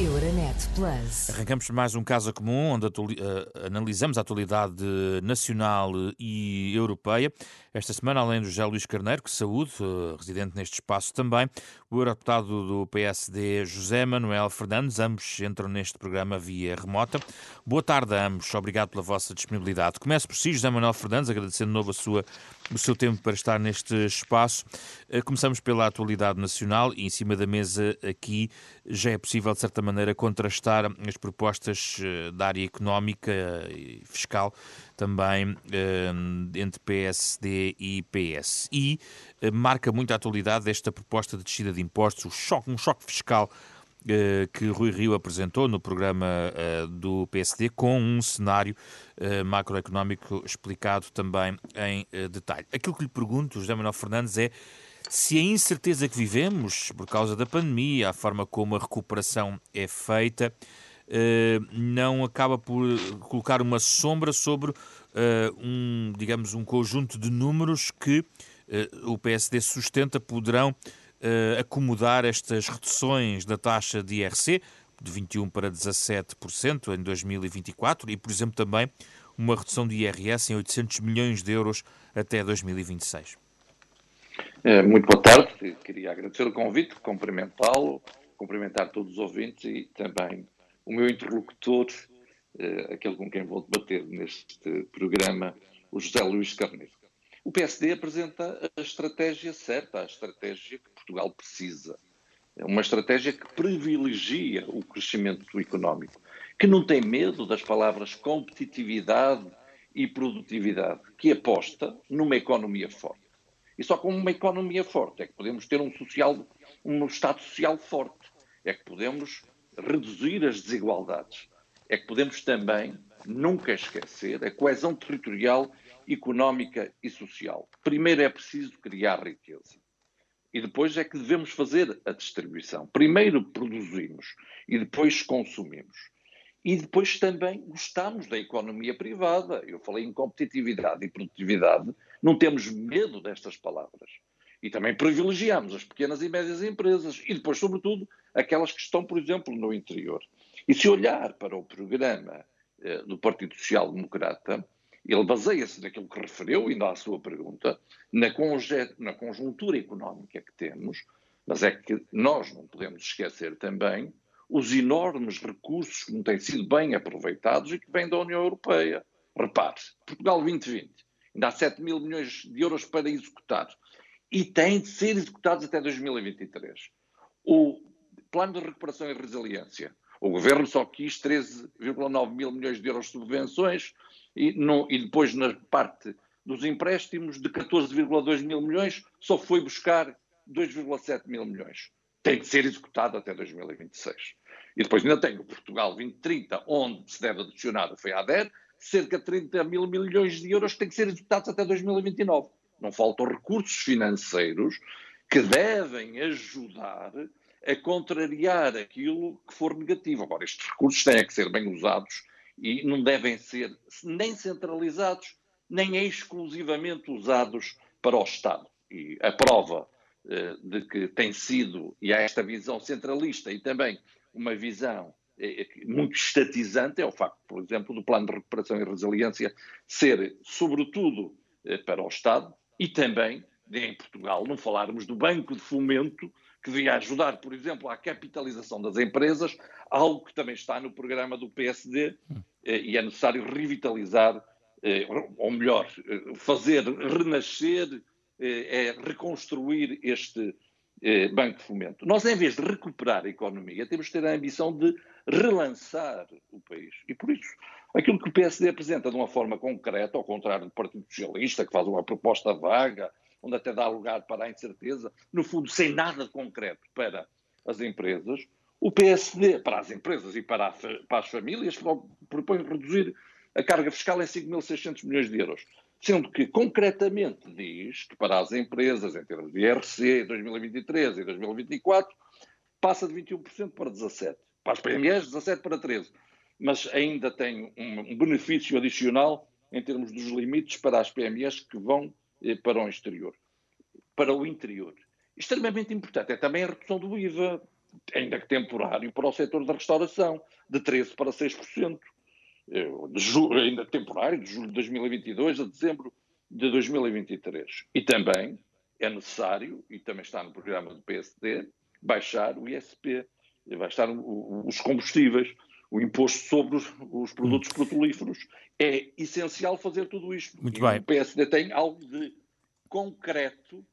Euronet Plus. Arrancamos mais um caso comum onde uh, analisamos a atualidade nacional e europeia. Esta semana, além do José Luís Carneiro, que saúde, uh, residente neste espaço também, o eurodeputado do PSD José Manuel Fernandes, ambos entram neste programa via remota. Boa tarde a ambos, obrigado pela vossa disponibilidade. Começo por si, José Manuel Fernandes, agradecendo de novo a sua, o seu tempo para estar neste espaço. Uh, começamos pela atualidade nacional e em cima da mesa aqui já é possível, de certa maneira, contrastar as propostas da área económica e fiscal também entre PSD e PS. E eh, marca muito a atualidade esta proposta de descida de impostos, um choque, fiscal eh, que Rui Rio apresentou no programa eh, do PSD, com um cenário macroeconómico explicado também em detalhe. Aquilo que lhe pergunto, José Manuel Fernandes, é se a incerteza que vivemos por causa da pandemia, a forma como a recuperação é feita, eh, não acaba por colocar uma sombra sobre eh, um, digamos, um conjunto de números que eh, o PSD sustenta poderão acomodar estas reduções da taxa de IRC de 21% para 17% em 2024 e, por exemplo, também uma redução de IRS em 800 milhões de euros até 2026. Muito boa tarde. Queria agradecer o convite, cumprimentá-lo, cumprimentar todos os ouvintes e também o meu interlocutor, uh, aquele com quem vou debater neste programa, o José Luís Carneiro. O PSD apresenta a estratégia certa, a estratégia Portugal precisa. É uma estratégia que privilegia o crescimento económico, que não tem medo das palavras competitividade e produtividade, que aposta numa economia forte. E só com uma economia forte é que podemos ter um, social, um Estado social forte, é que podemos reduzir as desigualdades. É que podemos também nunca esquecer a coesão territorial, económica e social. Primeiro é preciso criar riqueza. E depois é que devemos fazer a distribuição. Primeiro produzimos e depois consumimos. E depois também gostamos da economia privada. Eu falei em competitividade e produtividade, não temos medo destas palavras. E também privilegiamos as pequenas e médias empresas e depois, sobretudo, aquelas que estão, por exemplo, no interior. E se olhar para o programa eh, do Partido Social Democrata, ele baseia-se naquilo que referiu, ainda à sua pergunta, na, na conjuntura económica que temos, mas é que nós não podemos esquecer também os enormes recursos que não têm sido bem aproveitados e que vêm da União Europeia. Repare, Portugal 2020, ainda há 7 mil milhões de euros para executar e têm de ser executados até 2023. O Plano de Recuperação e Resiliência. O Governo só quis 13,9 mil milhões de euros de subvenções e, e depois na parte dos empréstimos de 14,2 mil milhões só foi buscar 2,7 mil milhões. Tem de ser executado até 2026. E depois ainda tem o Portugal 2030, onde se deve adicionar o FEADER, cerca de 30 mil milhões de euros que têm que ser executados até 2029 não faltam recursos financeiros que devem ajudar a contrariar aquilo que for negativo. Agora, estes recursos têm que ser bem usados e não devem ser nem centralizados, nem exclusivamente usados para o Estado. E a prova eh, de que tem sido, e há esta visão centralista e também uma visão eh, muito estatizante, é o facto, por exemplo, do Plano de Recuperação e Resiliência ser, sobretudo, eh, para o Estado, e também, em Portugal, não falarmos do Banco de Fomento, que devia ajudar, por exemplo, à capitalização das empresas, algo que também está no programa do PSD, eh, e é necessário revitalizar, eh, ou melhor, eh, fazer renascer, é reconstruir este Banco de Fomento. Nós, em vez de recuperar a economia, temos que ter a ambição de relançar o país. E por isso, Aquilo que o PSD apresenta de uma forma concreta, ao contrário do Partido Socialista, que faz uma proposta vaga, onde até dá lugar para a incerteza, no fundo, sem nada de concreto para as empresas, o PSD, para as empresas e para, a, para as famílias, propõe reduzir a carga fiscal em 5.600 milhões de euros. Sendo que, concretamente, diz que para as empresas, em termos de IRC, 2023 e 2024, passa de 21% para 17%. Para as PMEs, 17% para 13% mas ainda tem um benefício adicional em termos dos limites para as PMEs que vão para o exterior, para o interior. Extremamente importante é também a redução do IVA ainda que temporário, para o setor da restauração, de 13% para 6%. De julho, ainda temporário, de julho de 2022 a dezembro de 2023. E também é necessário, e também está no programa do PSD, baixar o ISP, baixar os combustíveis, o imposto sobre os, os produtos hum. petrolíferos. É essencial fazer tudo isto. Muito e bem. O PSD tem algo de concreto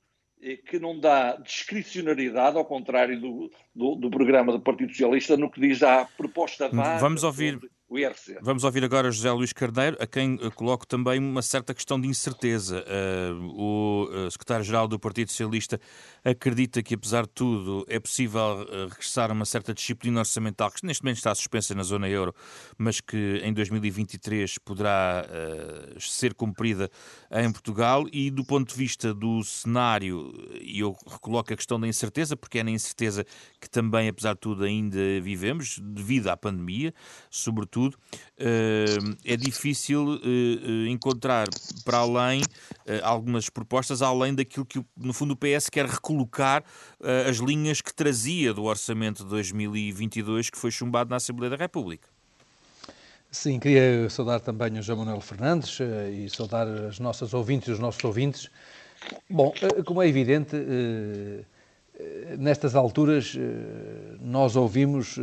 eh, que não dá discricionariedade, ao contrário do, do, do, programa do Partido Socialista, no que diz à proposta base. Vamos ouvir o IRC. Vamos ouvir agora José Luís Carneiro, a quem eh, coloco também uma certa questão de incerteza. Uh, o eh, secretário-geral do Partido Socialista acredita que, apesar de tudo, é possível regressar a uma certa disciplina orçamental, que neste momento está suspensa na zona euro, mas que em 2023 poderá ser cumprida em Portugal. E do ponto de vista do cenário, e eu recoloco a questão da incerteza, porque é na incerteza que também, apesar de tudo, ainda vivemos, devido à pandemia, sobretudo tudo, eh, é difícil eh, eh, encontrar para além algumas propostas, além daquilo que, no fundo, o PS quer recolocar as linhas que trazia do orçamento de 2022, que foi chumbado na Assembleia da República. Sim, queria saudar também o João Manuel Fernandes e saudar as nossas ouvintes e os nossos ouvintes. Bom, como é evidente, nestas alturas nós ouvimos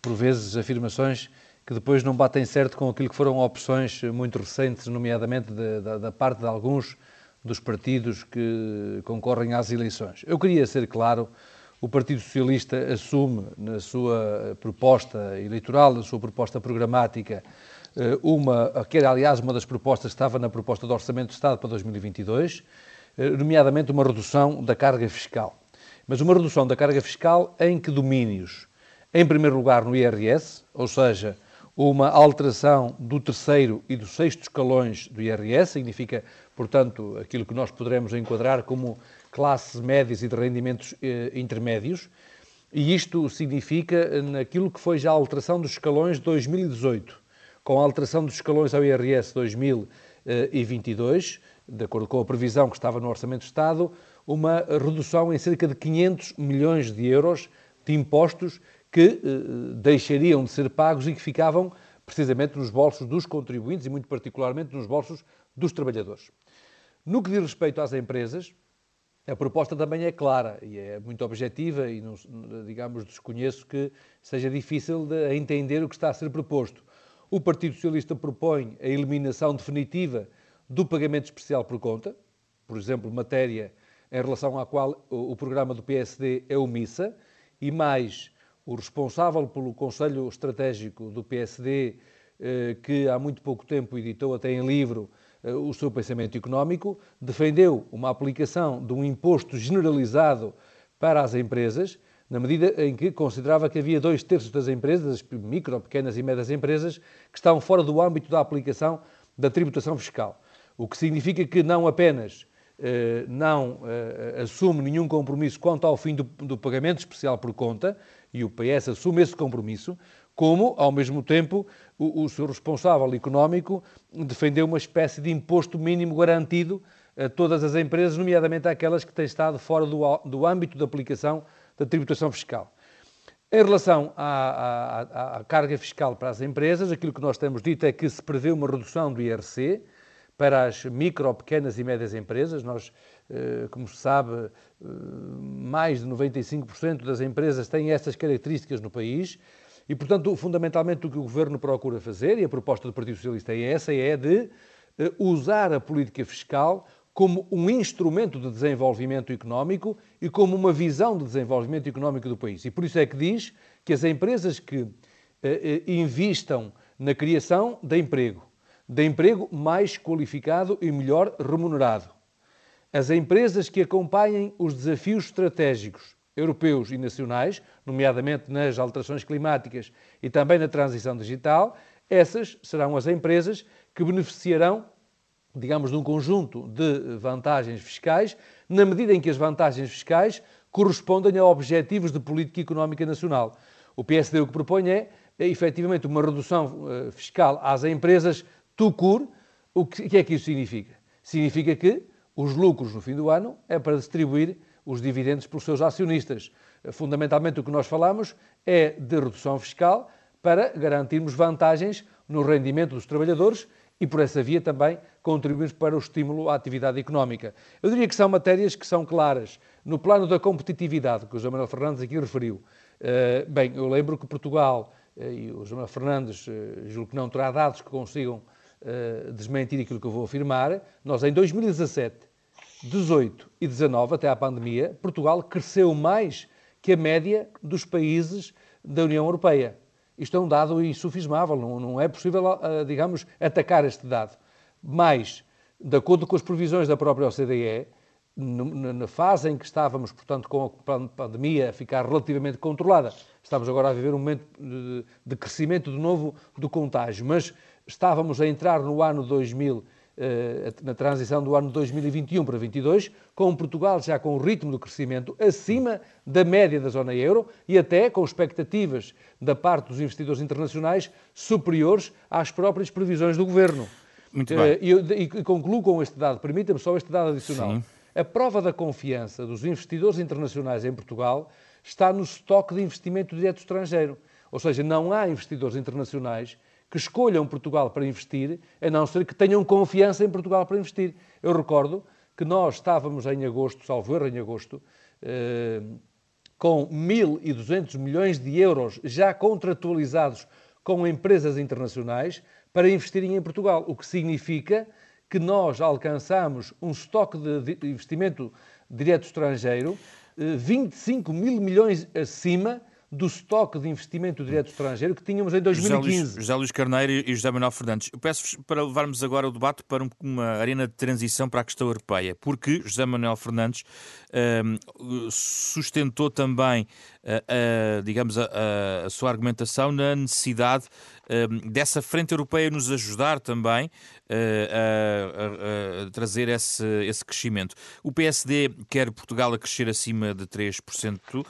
por vezes afirmações que depois não batem certo com aquilo que foram opções muito recentes, nomeadamente de, da, da parte de alguns dos partidos que concorrem às eleições. Eu queria ser claro, o Partido Socialista assume na sua proposta eleitoral, na sua proposta programática, eh, uma, que era aliás uma das propostas que estava na proposta do Orçamento de Estado para 2022, eh, nomeadamente uma redução da carga fiscal. Mas uma redução da carga fiscal em que domínios? Em primeiro lugar no IRS, ou seja, uma alteração do terceiro e do sexto escalões do IRS, significa, portanto, aquilo que nós poderemos enquadrar como classes médias e de rendimentos eh, intermédios, e isto significa naquilo que foi já a alteração dos escalões de 2018, com a alteração dos escalões ao IRS 2022, de acordo com a previsão que estava no Orçamento de Estado, uma redução em cerca de 500 milhões de euros de impostos que eh, deixariam de ser pagos e que ficavam precisamente nos bolsos dos contribuintes e, muito particularmente, nos bolsos dos trabalhadores. No que diz respeito às empresas, a proposta também é clara e é muito objetiva e, não, digamos, desconheço que seja difícil de entender o que está a ser proposto. O Partido Socialista propõe a eliminação definitiva do pagamento especial por conta, por exemplo, matéria em relação à qual o programa do PSD é omissa, e mais o responsável pelo Conselho Estratégico do PSD, eh, que há muito pouco tempo editou até em livro eh, o seu pensamento económico, defendeu uma aplicação de um imposto generalizado para as empresas, na medida em que considerava que havia dois terços das empresas, das micro, pequenas e médias empresas, que estavam fora do âmbito da aplicação da tributação fiscal. O que significa que não apenas eh, não assume nenhum compromisso quanto ao fim do, do pagamento especial por conta, e o PS assume esse compromisso, como, ao mesmo tempo, o, o seu responsável económico defendeu uma espécie de imposto mínimo garantido a todas as empresas, nomeadamente aquelas que têm estado fora do, do âmbito de aplicação da tributação fiscal. Em relação à, à, à, carga fiscal para as empresas, aquilo que nós temos dito é que se prevê uma redução do IRC para as micro, pequenas e médias empresas. Nós como se sabe, eh, mais de 95% das empresas têm estas características no país e, portanto, fundamentalmente o que o Governo procura fazer, e a proposta do Partido Socialista é essa, é de eh, usar a política fiscal como um instrumento de desenvolvimento económico e como uma visão de desenvolvimento económico do país. E por isso é que diz que as empresas que investam na criação de emprego, de emprego mais qualificado e melhor remunerado, as empresas que acompanhem os desafios estratégicos europeus e nacionais, nomeadamente nas alterações climáticas e também na transição digital, essas serão as empresas que beneficiarão, digamos, de um conjunto de vantagens fiscais, na medida em que as vantagens fiscais correspondem a objetivos de política económica nacional. O PSD o que propõe é, é efetivamente, uma redução uh, fiscal às empresas tucur. O que é que isso significa? Significa que os lucros no fim do ano é para distribuir os dividendos pelos seus acionistas. Fundamentalmente, o que nós falamos é de redução fiscal para garantirmos vantagens no rendimento dos trabalhadores e, por essa via, também contribuirmos para o estímulo à atividade económica. Eu diria que são matérias que são claras. No plano da competitividade, que o José Manuel Fernandes aqui referiu, eh, bem, eu lembro que Portugal, eh, e o José Manuel Fernandes, eh, julgo que não terá dados que consigam desmentir aquilo que eu vou afirmar, nós em 2017, 18 e 19, até à pandemia, Portugal cresceu mais que a média dos países da União Europeia. Isto é um dado insufismável, não, não é possível, uh, digamos, atacar este dado. Mas, de acordo com as previsões da própria OCDE, na fase em que estávamos, portanto, com a pandemia a ficar relativamente controlada, estamos agora a viver um momento de crescimento de novo do contágio, mas estávamos a entrar no ano 2000 eh, na transição do ano 2021 para 2022, com Portugal já com o ritmo do crescimento acima da média da zona euro e até com expectativas da parte dos investidores internacionais superiores às próprias previsões do governo. Muito bem. E, e, e concluo com este dado, permita-me só este dado adicional. Sim. A prova da confiança dos investidores internacionais em Portugal está no estoque de investimento direto estrangeiro. Ou seja, não há investidores internacionais que escolham Portugal para investir, a não ser que tenham confiança em Portugal para investir. Eu recordo que nós estávamos em agosto, salvo erro em agosto, eh, com 1.200 milhões de euros já contratualizados com empresas internacionais para investirem em Portugal, o que significa que nós alcançamos um estoque de investimento direto estrangeiro 25 eh, mil milhões acima do estoque de investimento direto estrangeiro que tínhamos em 2015. José Luís, José Luís Carneiro e José Manuel Fernandes. Eu peço para levarmos agora o debate para uma arena de transição para a questão europeia, porque José Manuel Fernandes um, sustentou também, uh, uh, digamos, a, a, sua argumentação na necessidade um, dessa frente europeia nos ajudar também uh, a, a, trazer esse, esse crescimento. O PSD quer Portugal a crescer acima de 3% uh,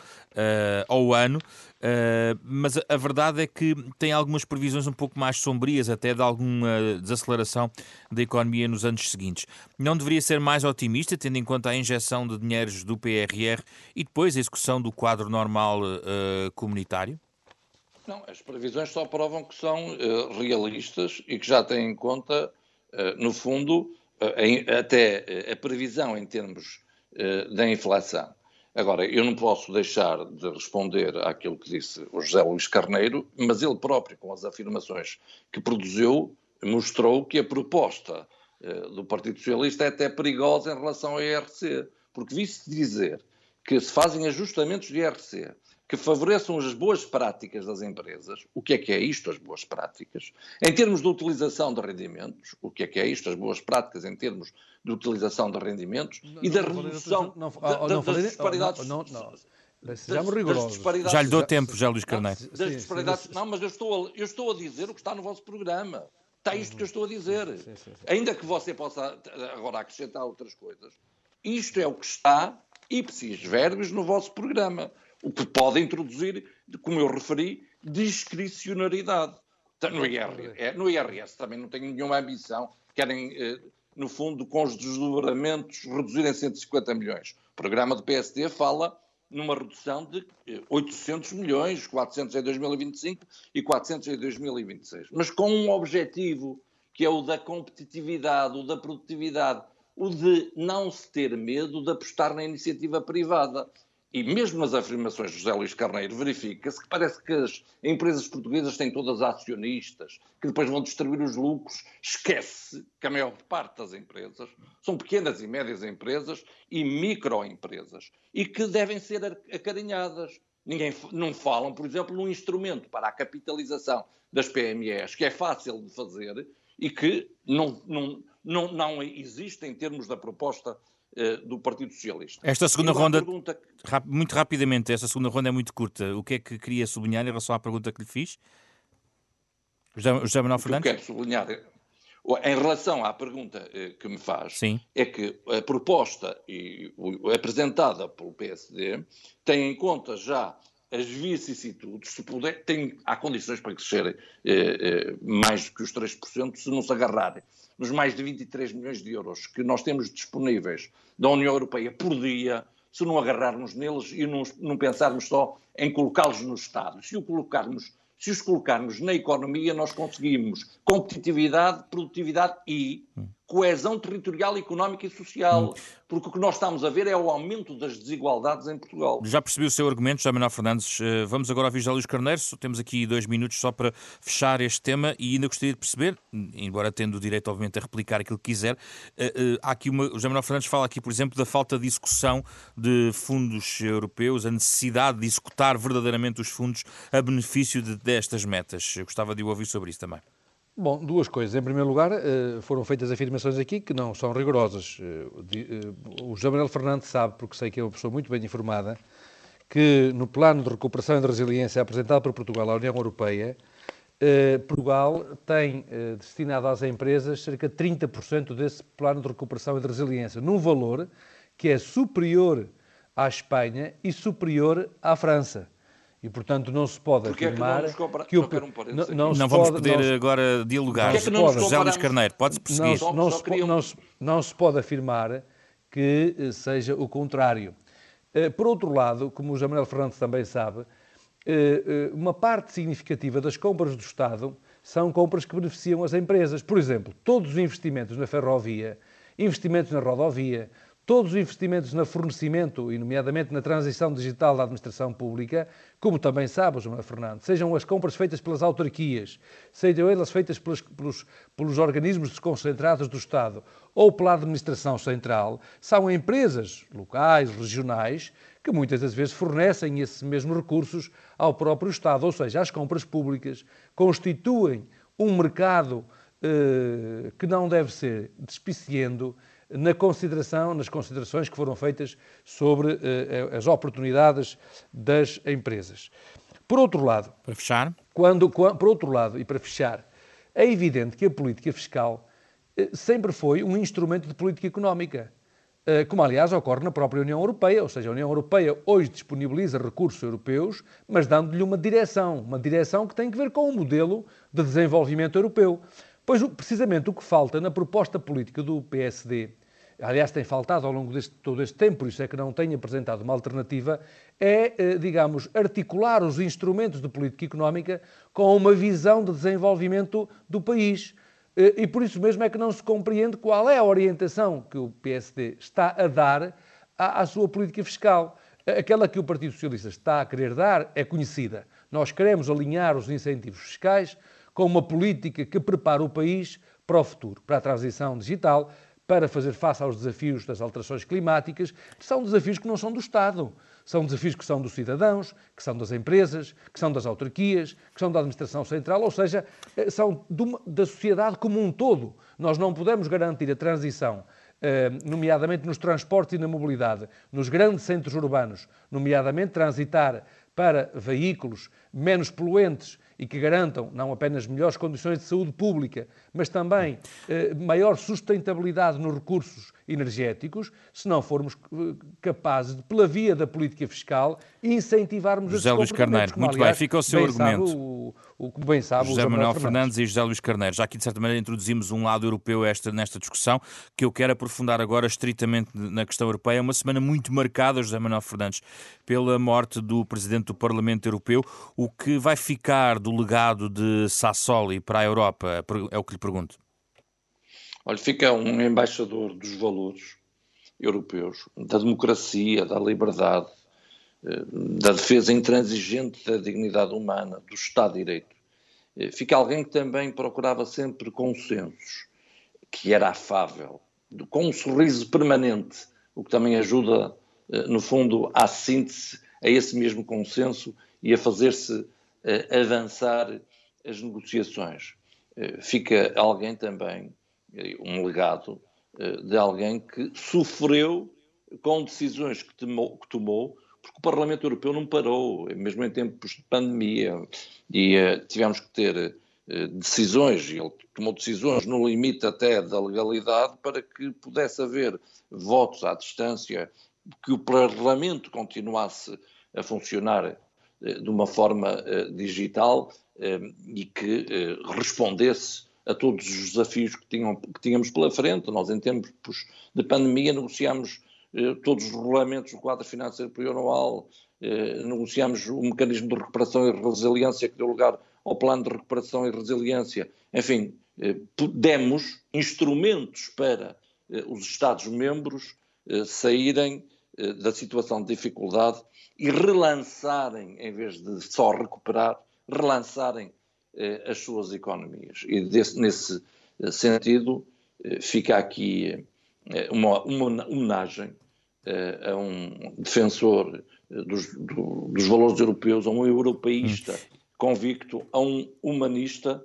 ao ano, uh, mas a, a, verdade é que tem algumas previsões um pouco mais sombrias, até de alguma desaceleração da economia nos anos seguintes. Não deveria ser mais otimista, tendo em conta a injeção de dinheiros do PRR e depois a execução do quadro normal uh, comunitário? Não, as previsões só provam que são realistas e que já têm em conta, no fundo, até a previsão em termos da inflação. Agora, eu não posso deixar de responder àquilo que disse o José Luís Carneiro, mas ele próprio, com as afirmações que produziu, mostrou que a proposta eh, do Partido Socialista é até perigosa em relação ao IRC, porque vi-se dizer que se fazem ajustamentos de IRC que favoreçam as boas práticas das empresas. O que é que é isto, as boas práticas? Em termos de utilização de rendimentos, o que é que é isto, as boas práticas em termos de utilização de rendimentos não, e da redução não, não, da, das disparidades. Não, não, Sejamos rigorosos. Já lhe dou tempo, já Luís Carneiro. Das disparidades, não, mas eu estou, a, eu estou a dizer o que está no vosso programa. Está isto que eu estou a dizer. Sim, sim, sim. Ainda que você possa agora acrescentar outras coisas, isto é o que está, ipsis verbis, no vosso programa. O que pode introduzir, como eu referi, discricionariedade. No IRS, é, no IRS também não tenho nenhuma ambição. Querem, eh, no fundo, com os desdobramentos, reduzir em 150 milhões. O programa do PSD fala numa redução de 800 eh, milhões, 400 em 2025 e 400 em 2026. Mas com um objetivo, que é o da competitividade, o da produtividade, o de não se ter medo de apostar na iniciativa privada e mesmo nas afirmações de José Luís Carneiro, verifica-se que parece que as empresas portuguesas têm todas acionistas, que depois vão distribuir os lucros. Esquece que a maior parte das empresas são pequenas e médias empresas e microempresas e que devem ser acarinhadas. Ninguém não falam, por exemplo, num instrumento para a capitalização das PMEs, que é fácil de fazer e que não, não, não, não existe em termos da proposta do Partido Socialista. Esta segunda ronda, pergunta... muito rapidamente, esta segunda ronda é muito curta. O que é que queria sublinhar em relação à pergunta que lhe fiz? José, Manuel Fernandes? Eu quero sublinhar, em relação à pergunta eh, que me faz, Sim. é que a proposta apresentada pelo PSD tem em conta já as vicissitudes, se puder, tem, há condições para crescer eh, eh, mais do que os 3% se não se agarrarem nos mais de 23 milhões de euros que nós temos disponíveis da União Europeia por dia, se não agarrarmos neles e não, não pensarmos só em colocá-los no Estado. Se o colocarmos se os colocarmos na economia, nós conseguimos competitividade, produtividade e coesão territorial, económica e social. Hum. Porque o que nós estamos a ver é o aumento das desigualdades em Portugal. Já percebi o seu argumento, José Manuel Fernandes. Eh, vamos agora ouvir José Luís Carneiro. Temos aqui dois minutos só para fechar este tema e ainda gostaria de perceber, embora tendo o direito, obviamente, a replicar aquilo que quiser, eh, eh, há aqui uma. O José Manuel Fernandes fala aqui, por exemplo, da falta de execução de fundos europeus, a necessidade de executar verdadeiramente os fundos a benefício de, destas metas. Eu gostava de ouvir sobre isso também. Bom, duas coisas. Em primeiro lugar, eh, foram feitas afirmações aqui que não são rigorosas. Eh, eh, o José Manuel Fernandes sabe, porque sei que é uma pessoa muito bem informada, que no plano de recuperação e de resiliência apresentado por Portugal à União Europeia, Portugal tem destinado às empresas cerca de 30% desse plano de recuperação e de resiliência, num valor que é superior à Espanha e superior à França. E, portanto, não se pode Porque afirmar é que, compara... que o... Não, não, não, não vamos pode, poder não agora dialogar. É não José Luís Carneiro, pode-se perseguir. Não, não, se, não, se, não se pode afirmar que eh, seja o contrário. Eh, por outro lado, como o José Manuel Fernandes também sabe, eh, uma parte significativa das compras do Estado são compras que beneficiam as empresas. Por exemplo, todos os investimentos na ferrovia, investimentos na rodovia, todos os investimentos no fornecimento, e nomeadamente na transição digital da administração pública, como também sabe João Fernando, sejam as compras feitas pelas autarquias, sejam elas feitas pelos, pelos, pelos organismos desconcentrados do Estado ou pela administração central, são empresas locais, regionais, que muitas das vezes fornecem esses mesmos recursos ao próprio Estado. Ou seja, as compras públicas constituem um mercado eh, que não deve ser despiciendo na consideração, nas considerações que foram feitas sobre uh, as oportunidades das empresas. Por outro lado, para fechar, quando, por outro lado e para fechar, é evidente que a política fiscal uh, sempre foi um instrumento de política económica, como aliás ocorre na própria União Europeia, ou seja, a União Europeia hoje disponibiliza recursos europeus, mas dando-lhe uma direção, uma direção que tem que ver com o modelo de desenvolvimento europeu. Pois, precisamente, o que falta na proposta política do PSD, aliás, tem faltado ao longo de todo este tempo, por isso é que não tem apresentado uma alternativa, é, eh, digamos, articular os instrumentos de política económica com uma visão de desenvolvimento do país. Eh, e por isso mesmo é que não se compreende qual é a orientação que o PSD está a dar à, à sua política fiscal. Aquela que o Partido Socialista está a querer dar é conhecida. Nós queremos alinhar os incentivos fiscais com uma política que prepara o país para o futuro, para a transição digital, para fazer face aos desafios das alterações climáticas, que são desafios que não são do Estado, são desafios que são dos cidadãos, que são das empresas, que são das autarquias, que são da administração central, ou seja, eh, são da sociedade como um todo. Nós não podemos garantir a transição eh, nomeadamente nos transportes e na mobilidade, nos grandes centros urbanos, nomeadamente transitar para veículos menos poluentes e que garantam não apenas melhores condições de saúde pública, mas também eh, maior sustentabilidade nos recursos energéticos, se não formos eh, capazes, de, pela via da política fiscal, incentivarmos José Luís Carneiro, como, muito aliás, bem, fica o seu argumento. O, o, como bem sabe José Manuel Fernandes e José Luís Carneiro. Já aqui, de certa maneira, introduzimos um lado europeu esta, nesta discussão, que eu quero aprofundar agora estritamente na questão europeia. É uma semana muito marcada, José Manuel Fernandes, pela morte do Presidente do Parlamento Europeu. O que vai ficar do legado de Sassoli para a Europa? É o que lhe pergunto. Olha, fica um embaixador dos valores europeus, da democracia, da liberdade, eh, da defesa intransigente da dignidade humana, do Estado de Direito. Eh, fica alguém que também procurava sempre consensos, que era afável, com um sorriso permanente, o que também ajuda, eh, no fundo, à síntese, a esse mesmo consenso e a fazer-se avançar as negociações. Fica alguém também um legado eh, de alguém que sofreu com decisões que tomou, que tomou, porque o Parlamento Europeu não parou, mesmo em tempos de pandemia, e uh, tivemos que ter decisões, e ele tomou decisões no limite até da legalidade para que pudesse haver votos à distância, que o Parlamento continuasse a funcionar de uma forma digital e que respondesse a todos os desafios que, tinham, que tínhamos pela frente. Nós, em tempos de pandemia, negociámos todos os regulamentos do quadro financeiro plurianual, negociamos o mecanismo de recuperação e resiliência que deu lugar ao plano de recuperação e resiliência. Enfim, demos instrumentos para os Estados-membros saírem da situação de dificuldade e relançarem, em vez de só recuperar, relançarem as suas economias. E desse, nesse sentido, fica aqui uma, uma homenagem a um defensor dos, do, dos valores europeus, a um europeísta hum. convicto, a um humanista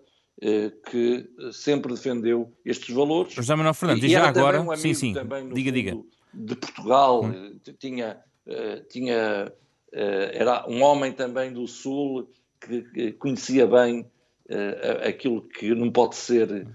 que sempre defendeu estes valores. José Manuel Fernandes, e, e já agora, um sim, sim, diga, diga. De Portugal, hum. tinha, tinha, era um homem também do Sul que conhecia bem aquilo que não pode ser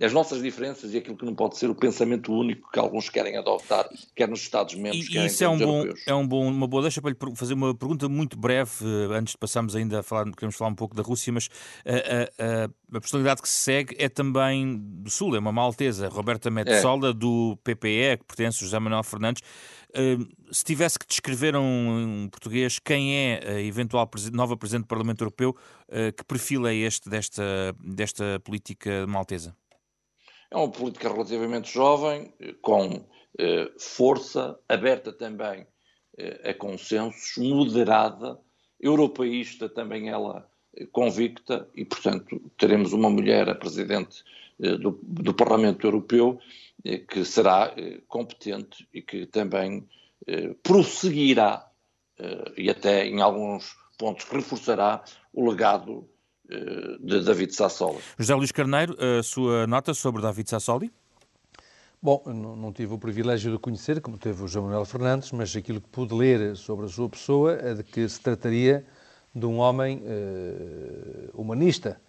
as nossas diferenças e aquilo que não pode ser o pensamento único que alguns querem adotar, quer nos Estados-membros, quer isso é um bom, europeus. É um bom, uma boa deixa para lhe fazer uma pergunta muito breve, eh, antes de passarmos ainda a falar, queremos falar um pouco da Rússia, mas a, eh, a, eh, a, personalidade que se segue é também do Sul, é uma maltesa, Roberta Metsola, é. do PPE, que pertence a José Manuel Fernandes. Se tivesse que descrever um, um português quem é a eventual nova Presidente do Parlamento Europeu, que perfil é este desta, desta política maltesa? É uma política relativamente jovem, com eh, força, aberta também eh, a consensos, moderada, europeísta também ela eh, convicta, e portanto teremos uma mulher a presidente do, do Parlamento Europeu que será competente e que também prosseguirá e até em alguns pontos reforçará o legado de David Sassoli. José Luís Carneiro, a sua nota sobre David Sassoli? Bom, não, tive o privilégio de conhecer, como teve o João Manuel Fernandes, mas aquilo que pude ler sobre a sua pessoa é de que se trataria de um homem uh, humanista,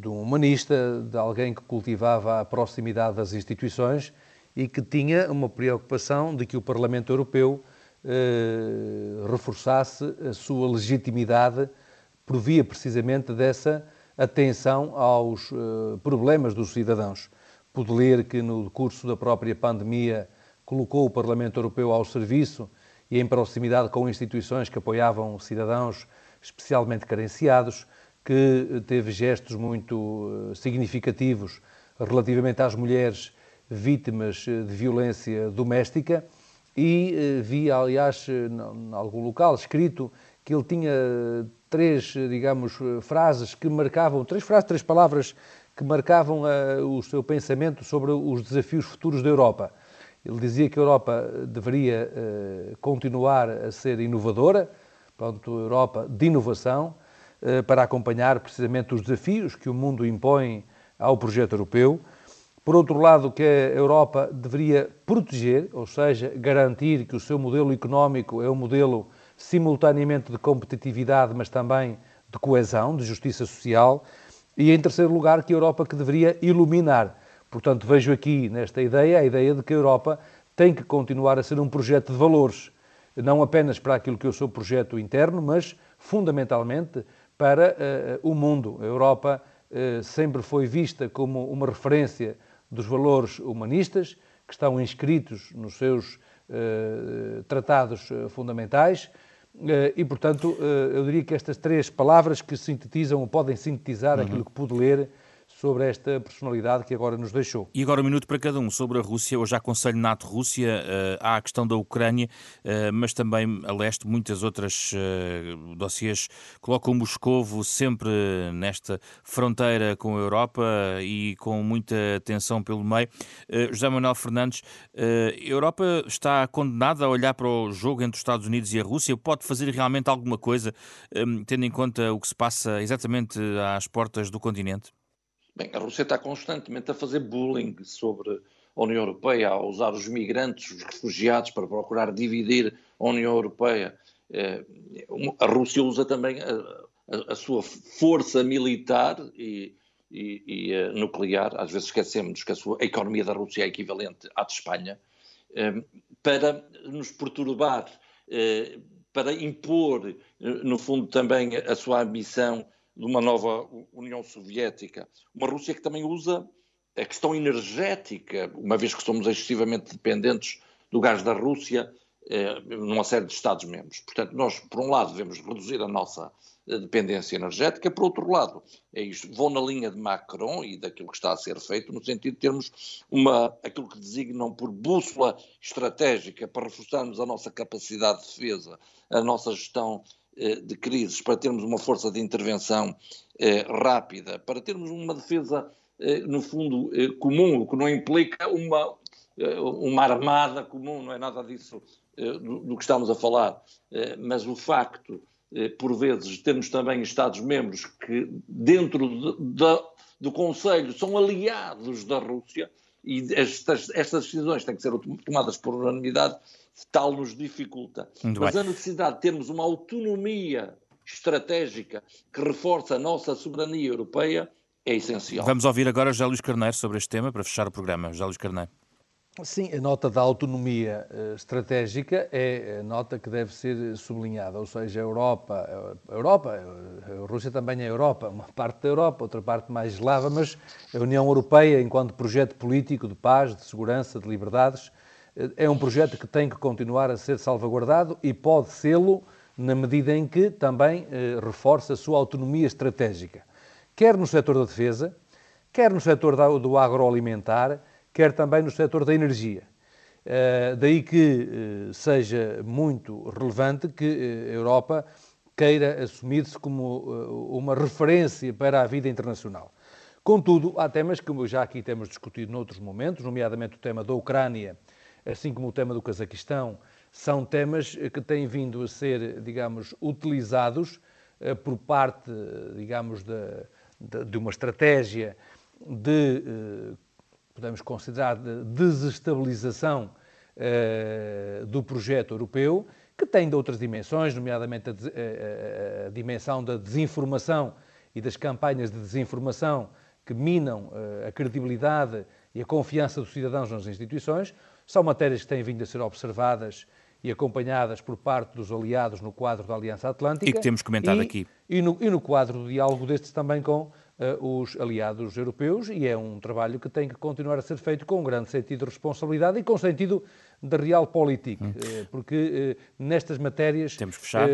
de um humanista, de alguém que cultivava a proximidade das instituições e que tinha uma preocupação de que o Parlamento Europeu uh, reforçasse a sua legitimidade provia precisamente dessa atenção aos uh, problemas dos cidadãos. Pude ler que no curso da própria pandemia colocou o Parlamento Europeu ao serviço e em proximidade com instituições que apoiavam cidadãos especialmente carenciados, que teve gestos muito uh, significativos relativamente às mulheres vítimas eh, de violência doméstica e uh, vi, aliás, em algum local escrito que ele tinha três, digamos, frases que marcavam, três frases, três palavras que marcavam o seu pensamento sobre os desafios futuros da Europa. Ele dizia que a Europa deveria continuar a ser inovadora, pronto, Europa de inovação, para acompanhar precisamente os desafios que o mundo impõe ao projeto europeu. Por outro lado, que a Europa deveria proteger, ou seja, garantir que o seu modelo económico é um modelo simultaneamente de competitividade, mas também de coesão, de justiça social, e em terceiro lugar que a Europa que deveria iluminar. Portanto, vejo aqui nesta ideia a ideia de que a Europa tem que continuar a ser um projeto de valores, não apenas para aquilo que é o seu projeto interno, mas fundamentalmente para uh, o mundo. A Europa uh, sempre foi vista como uma referência dos valores humanistas que estão inscritos nos seus tratados fundamentais eh, e, portanto, eh, eu diria que estas três palavras que sintetizam ou podem sintetizar uhum. aquilo que pude ler sobre esta personalidade que agora nos deixou. E agora um minuto para cada um sobre a Rússia. Hoje há Conselho NATO-Rússia, uh, há a questão da Ucrânia, uh, mas também a leste muitas outras uh, dossiês colocam Moscovo sempre nesta fronteira com a Europa e com muita tensão pelo meio. José Manuel Fernandes, a Europa está condenada a olhar para o jogo entre os Estados Unidos e a Rússia? Pode fazer realmente alguma coisa, tendo em conta o que se passa exatamente às portas do continente? Bem, a Rússia está constantemente a fazer bullying sobre a União Europeia, a usar os migrantes, os refugiados para procurar dividir a União Europeia. Eh, a Rússia usa também a, a, a sua força militar e, e, e eh, nuclear, às vezes esquecemos que a, sua, a economia da Rússia é equivalente à de Espanha, eh, para nos perturbar, para impor, no fundo, também a sua ambição de uma nova União Soviética. Uma Rússia que também usa a questão energética, uma vez que somos excessivamente dependentes do gás da Rússia eh, numa série de Estados-membros. Portanto, nós, por um lado, devemos reduzir a nossa eh, dependência energética, por outro lado, é isto, vou na linha de Macron e daquilo que está a ser feito, no sentido de termos uma, aquilo que designam por bússola estratégica para reforçarmos a nossa capacidade de defesa, a nossa gestão de crises, para termos uma força de intervenção eh, rápida, para termos uma defesa, eh, no fundo, eh, comum, o que não implica uma, eh, uma armada comum, não é nada disso eh, do, que estamos a falar, eh, mas o facto, eh, por vezes, termos também Estados-membros que, dentro de, de, do Conselho, são aliados da Rússia e estas, estas decisões têm que ser tomadas por unanimidade, tal nos dificulta. Muito mas bem. a necessidade de termos uma autonomia estratégica que reforça a nossa soberania europeia é essencial. Vamos ouvir agora José Luís Carneiro sobre este tema para fechar o programa. José Luís Carneiro. Sim, a nota da autonomia uh, estratégica é a nota que deve ser sublinhada, ou seja, a Europa, a Europa, a Rússia também é a Europa, uma parte da Europa, outra parte mais eslava, mas a União Europeia, enquanto projeto político de paz, de segurança, de liberdades, é um projeto que tem que continuar a ser salvaguardado e pode sê-lo na medida em que também uh, reforça a sua autonomia estratégica, quer no setor da defesa, quer no setor do agroalimentar, quer também no setor da energia. Uh, daí que uh, seja muito relevante que a Europa queira assumir-se como uma referência para a vida internacional. Contudo, há temas que já aqui temos discutido noutros momentos, nomeadamente o tema da Ucrânia, assim como o tema do Cazaquistão, são temas que têm vindo a ser, digamos, utilizados por parte, digamos, de, de, de uma estratégia de podemos considerar de desestabilização do projeto europeu, que tem de outras dimensões, nomeadamente a, a, dimensão da desinformação e das campanhas de desinformação que minam a credibilidade e a confiança dos cidadãos nas instituições. São matérias que têm vindo a ser observadas e acompanhadas por parte dos aliados no quadro da Aliança Atlântica. E que temos comentado e, aqui. E no, e no quadro do diálogo destes também com uh, os aliados europeus e é um trabalho que tem que continuar a ser feito com um grande sentido de responsabilidade e com sentido de realpolitik, hum. uh, porque uh, nestas matérias temos que, fechar.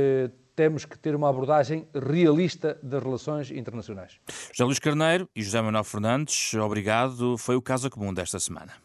temos que ter uma abordagem realista das relações internacionais. José Luís Carneiro e José Manuel Fernandes, obrigado. Foi o caso comum desta semana.